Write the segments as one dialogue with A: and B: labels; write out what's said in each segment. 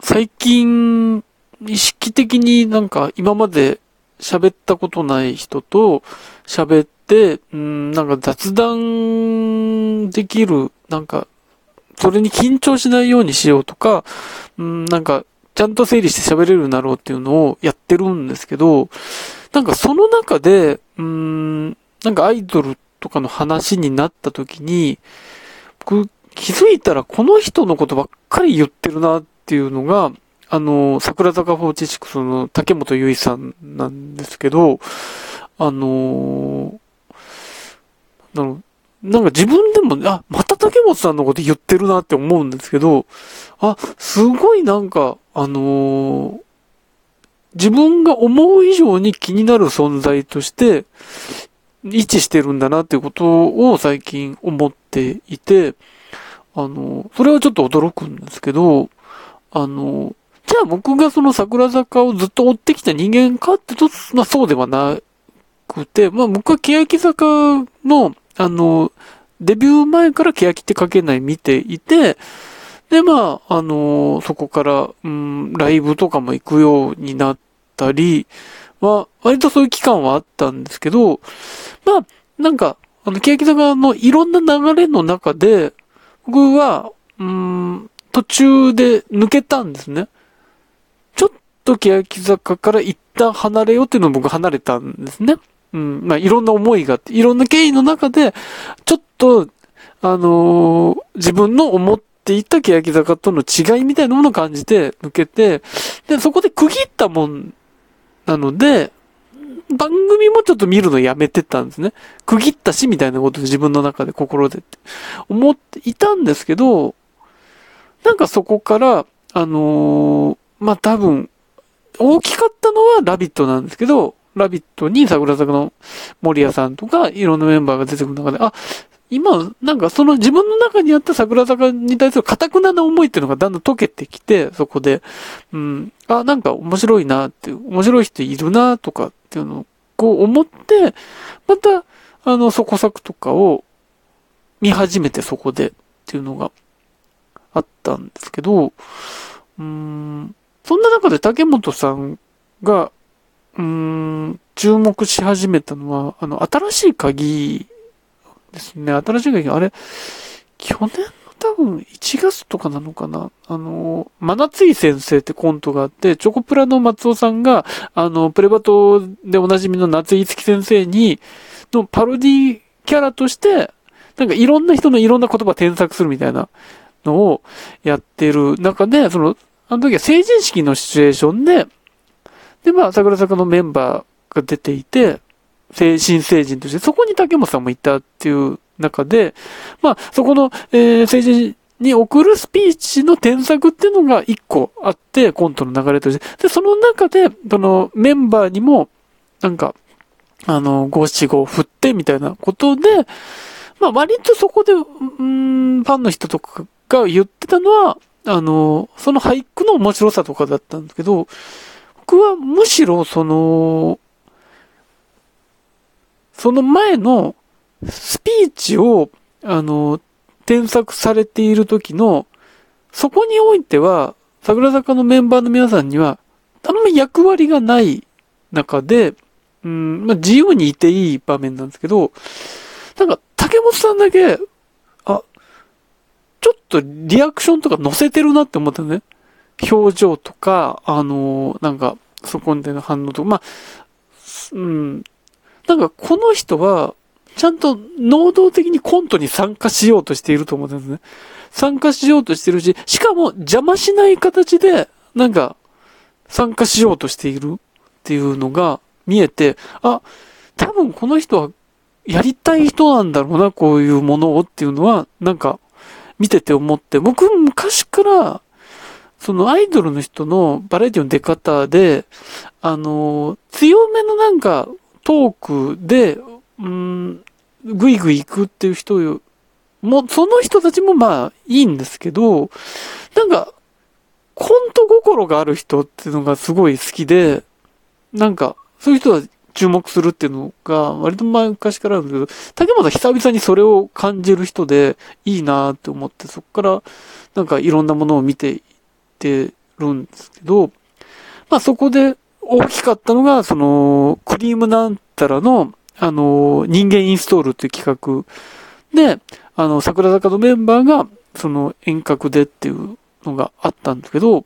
A: 最近、意識的になんか今まで喋ったことない人と喋って、うん、なんか雑談できる、なんか、それに緊張しないようにしようとか、うん、なんか、ちゃんと整理して喋れるようになろうっていうのをやってるんですけど、なんかその中で、うん、なんかアイドルとかの話になった時に、僕気づいたらこの人のことばっかり言ってるなってっていうのが、あの、桜坂46の竹本結衣さんなんですけど、あのなんか自分でも、あ、また竹本さんのこと言ってるなって思うんですけど、あ、すごいなんか、あのー、自分が思う以上に気になる存在として、位置してるんだなっていうことを最近思っていて、あの、それはちょっと驚くんですけど、あの、じゃあ僕がその桜坂をずっと追ってきた人間かってと、まあそうではなくて、まあ僕は欅坂の、あの、デビュー前から欅って書けない見ていて、で、まあ、あの、そこから、うん、ライブとかも行くようになったり、まあ、割とそういう期間はあったんですけど、まあ、なんか、あの、欅坂のいろんな流れの中で、僕は、うん、途中で抜けたんですね。ちょっと欅坂から一旦離れようっていうのを僕離れたんですね。うん。まあ、いろんな思いがあって、いろんな経緯の中で、ちょっと、あのー、自分の思っていた欅坂との違いみたいなものを感じて抜けて、で、そこで区切ったもんなので、番組もちょっと見るのやめてたんですね。区切ったし、みたいなことで自分の中で心でって思っていたんですけど、なんかそこから、あのー、まあ、多分、大きかったのはラビットなんですけど、ラビットに桜坂の森谷さんとか、いろんなメンバーが出てくる中で、あ、今、なんかその自分の中にあった桜坂に対する堅くなな思いっていうのがだんだん溶けてきて、そこで、うん、あ、なんか面白いなっていう、面白い人いるなとかっていうのをこう思って、また、あの、そこ作とかを見始めてそこでっていうのがあったんですけど、うん、そんな中で竹本さんが、うん、注目し始めたのは、あの、新しい鍵ですね。新しい鍵、あれ、去年の多分1月とかなのかなあの、真夏井先生ってコントがあって、チョコプラの松尾さんが、あの、プレバトでおなじみの夏井月先生に、のパロディキャラとして、なんかいろんな人のいろんな言葉添削するみたいなのをやってる中で、その、あの時は成人式のシチュエーションで、で、まあ、桜坂のメンバーが出ていて、新成人として、そこに竹本さんもいたっていう中で、まあ、そこの、えー、成人に送るスピーチの添削っていうのが一個あって、コントの流れとして。で、その中で、そのメンバーにも、なんか、あの、五七五振ってみたいなことで、まあ割とそこで、うん、ファンの人とかが言ってたのは、あの、その俳句の面白さとかだったんですけど、僕はむしろその、その前のスピーチを、あの、添削されている時の、そこにおいては、桜坂のメンバーの皆さんには、あんま役割がない中で、うん、まあ、自由にいていい場面なんですけど、なんか、竹本さんだけ、ちょっとリアクションとか載せてるなって思ったね。表情とか、あのなんか、そこでの反応とか、まあ、うん、なんかこの人は、ちゃんと能動的にコントに参加しようとしていると思うんですね。参加しようとしてるし、しかも邪魔しない形で、なんか、参加しようとしているっていうのが見えて、あ、多分この人はやりたい人なんだろうな、こういうものをっていうのは、なんか、見てて思って、僕昔から、そのアイドルの人のバラエティの出方で、あの、強めのなんか、トークで、うん、ぐいぐい行くっていう人よ、もう、その人たちもまあ、いいんですけど、なんか、コント心がある人っていうのがすごい好きで、なんか、そういう人は注目するっていうのが、割と昔からあるんだけど、竹本は久々にそれを感じる人で、いいなって思って、そこから、なんかいろんなものを見ていってるんですけど、まあそこで大きかったのが、その、クリームなんたらの、あの、人間インストールっていう企画で、あの、桜坂のメンバーが、その遠隔でっていうのがあったんですけど、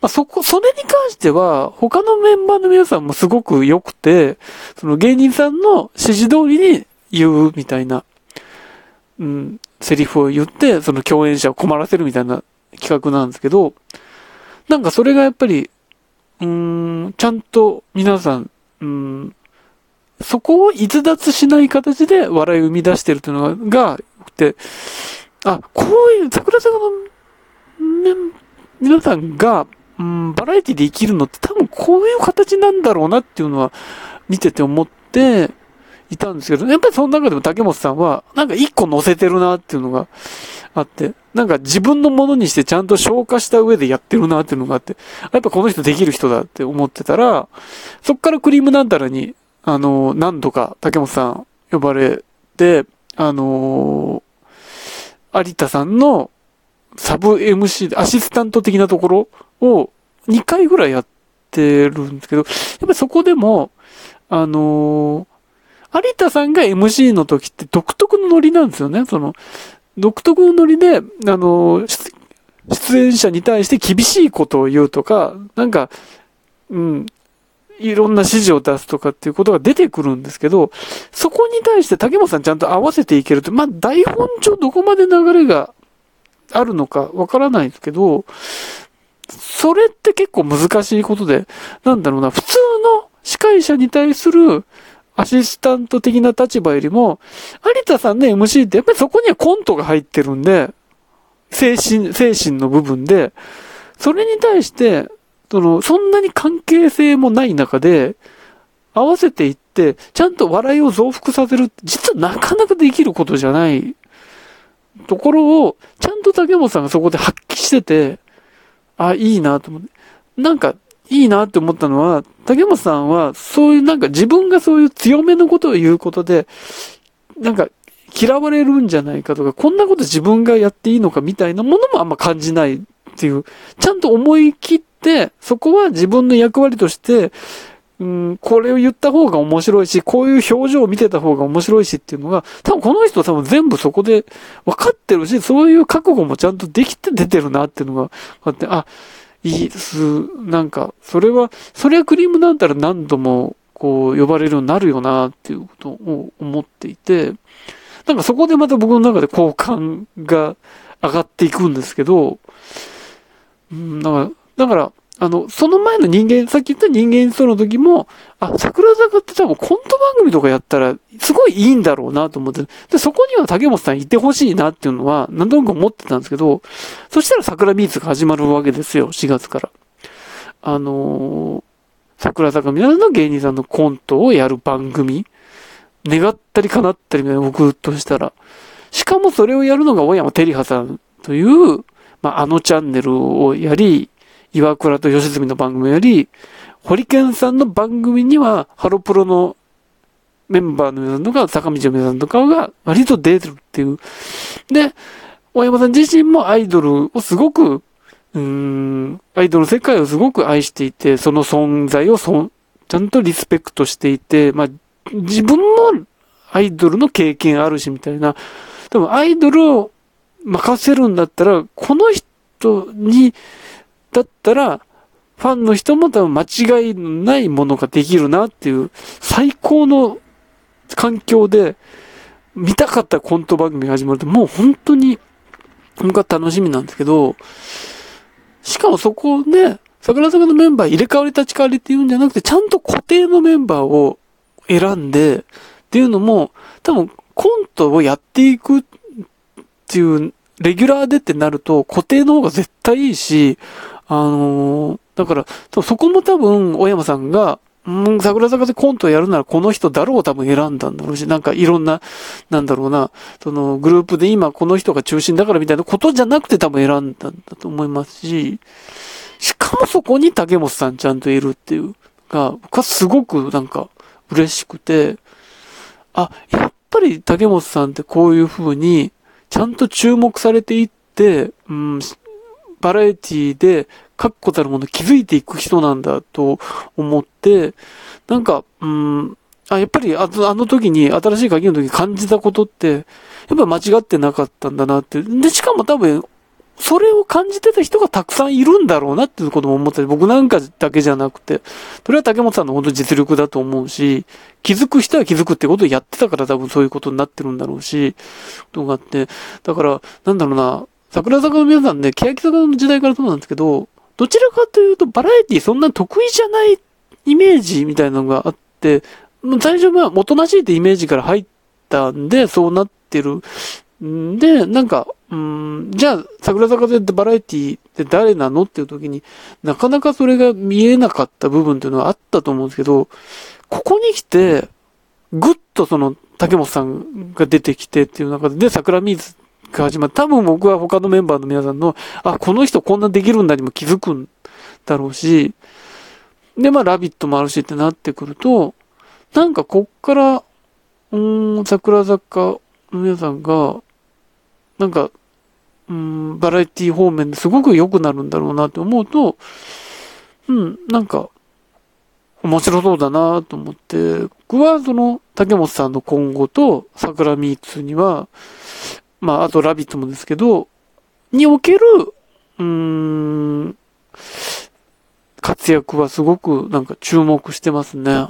A: まあ、そこ、それに関しては、他のメンバーの皆さんもすごく良くて、その芸人さんの指示通りに言うみたいな、うん、セリフを言って、その共演者を困らせるみたいな企画なんですけど、なんかそれがやっぱり、うーん、ちゃんと皆さん、うん、そこを逸脱しない形で笑いを生み出してるというのが、が、て、あ、こういう、桜坂の、皆さんが、うん、バラエティで生きるのって多分こういう形なんだろうなっていうのは見てて思っていたんですけど、やっぱりその中でも竹本さんは、なんか一個乗せてるなっていうのがあって、なんか自分のものにしてちゃんと消化した上でやってるなっていうのがあって、やっぱこの人できる人だって思ってたら、そっからクリームなんたらに、あの、何度か竹本さん呼ばれて、あの有田さんのサブ MC、アシスタント的なところを2回ぐらいやってるんですけど、やっぱそこでも、あのー、有田さんが MC の時って独特のノリなんですよね。その、独特のノリで、あのー、出演者に対して厳しいことを言うとか、なんか、うん、いろんな指示を出すとかっていうことが出てくるんですけど、そこに対して竹本さんちゃんと合わせていけると、まあ台本上どこまで流れがあるのかわからないですけど、それって結構難しいことで、なんだろうな、普通の司会者に対するアシスタント的な立場よりも、有田さんの MC ってやっぱりそこにはコントが入ってるんで、精神、精神の部分で、それに対して、その、そんなに関係性もない中で、合わせていって、ちゃんと笑いを増幅させる、実はなかなかできることじゃないところを、ちゃんと竹本さんがそこで発揮してて、あ、いいなと思って。なんか、いいなって思ったのは、竹本さんは、そういうなんか自分がそういう強めのことを言うことで、なんか嫌われるんじゃないかとか、こんなこと自分がやっていいのかみたいなものもあんま感じないっていう、ちゃんと思い切って、そこは自分の役割として、うん、これを言った方が面白いし、こういう表情を見てた方が面白いしっていうのが、多分この人多分全部そこで分かってるし、そういう覚悟もちゃんとできて出てるなっていうのがあって、あ、いいです。なんか、それは、それはクリームなんたら何度もこう呼ばれるようになるよなっていうことを思っていて、なんかそこでまた僕の中で好感が上がっていくんですけど、うん、だから、だから、あの、その前の人間、さっき言った人間その時も、あ、桜坂って多分コント番組とかやったら、すごいいいんだろうなと思って、で、そこには竹本さんいてほしいなっていうのは、何となく思ってたんですけど、そしたら桜ビーツが始まるわけですよ、4月から。あのー、桜坂皆さんの芸人さんのコントをやる番組。願ったり叶ったりみたいな、僕としたら。しかもそれをやるのが小山照葉さんという、まあ、あのチャンネルをやり、岩倉と吉住の番組より、ホリケンさんの番組には、ハロプロのメンバーの皆さんとか、坂道の皆さんとかが割と出てるっていう。で、大山さん自身もアイドルをすごく、うーん、アイドルの世界をすごく愛していて、その存在をそちゃんとリスペクトしていて、まあ、自分もアイドルの経験あるしみたいな、多分アイドルを任せるんだったら、この人にだったら、ファンの人も多分間違いないものができるなっていう、最高の環境で、見たかったコント番組が始まると、もう本当に、僕は楽しみなんですけど、しかもそこね、桜坂のメンバー入れ替わり立ち替わりっていうんじゃなくて、ちゃんと固定のメンバーを選んで、っていうのも、多分コントをやっていくっていう、レギュラーでってなると固定の方が絶対いいし、あのー、だから、そこも多分、小山さんが、うん、桜坂でコントやるならこの人だろう多分選んだんだろうし、なんかいろんな、なんだろうな、そのグループで今この人が中心だからみたいなことじゃなくて多分選んだんだと思いますし、しかもそこに竹本さんちゃんといるっていうが、僕はすごくなんか嬉しくて、あ、やっぱり竹本さんってこういう風に、ちゃんと注目されていって、うん、バラエティで確固たるもの気づいていく人なんだと思って、なんか、うん、あ、やっぱりあの時に、新しい鍵の時に感じたことって、やっぱ間違ってなかったんだなって。で、しかも多分、それを感じてた人がたくさんいるんだろうなっていうことも思ったり、僕なんかだけじゃなくて、それは竹本さんの本当実力だと思うし、気づく人は気づくってことをやってたから多分そういうことになってるんだろうし、とがあって、だから、なんだろうな、桜坂の皆さんね、欅坂の時代からそうなんですけど、どちらかというとバラエティそんな得意じゃないイメージみたいなのがあって、最初はおとなしいってイメージから入ったんで、そうなってる。んで、なんか、うん、じゃあ、桜坂でバラエティって誰なのっていう時になかなかそれが見えなかった部分っていうのはあったと思うんですけど、ここに来て、ぐっとその、竹本さんが出てきてっていう中で、で、桜水が始まる。多分僕は他のメンバーの皆さんの、あ、この人こんなできるんだにも気づくんだろうし、で、まあ、ラビットもあるしってなってくると、なんかこっから、うん、桜坂の皆さんが、なんか、うん、バラエティ方面ですごく良くなるんだろうなって思うと、うん、なんか、面白そうだなと思って、僕はその、竹本さんの今後と、桜ミーツには、まあ、あとラビットもですけど、における、うーん、活躍はすごくなんか注目してますね。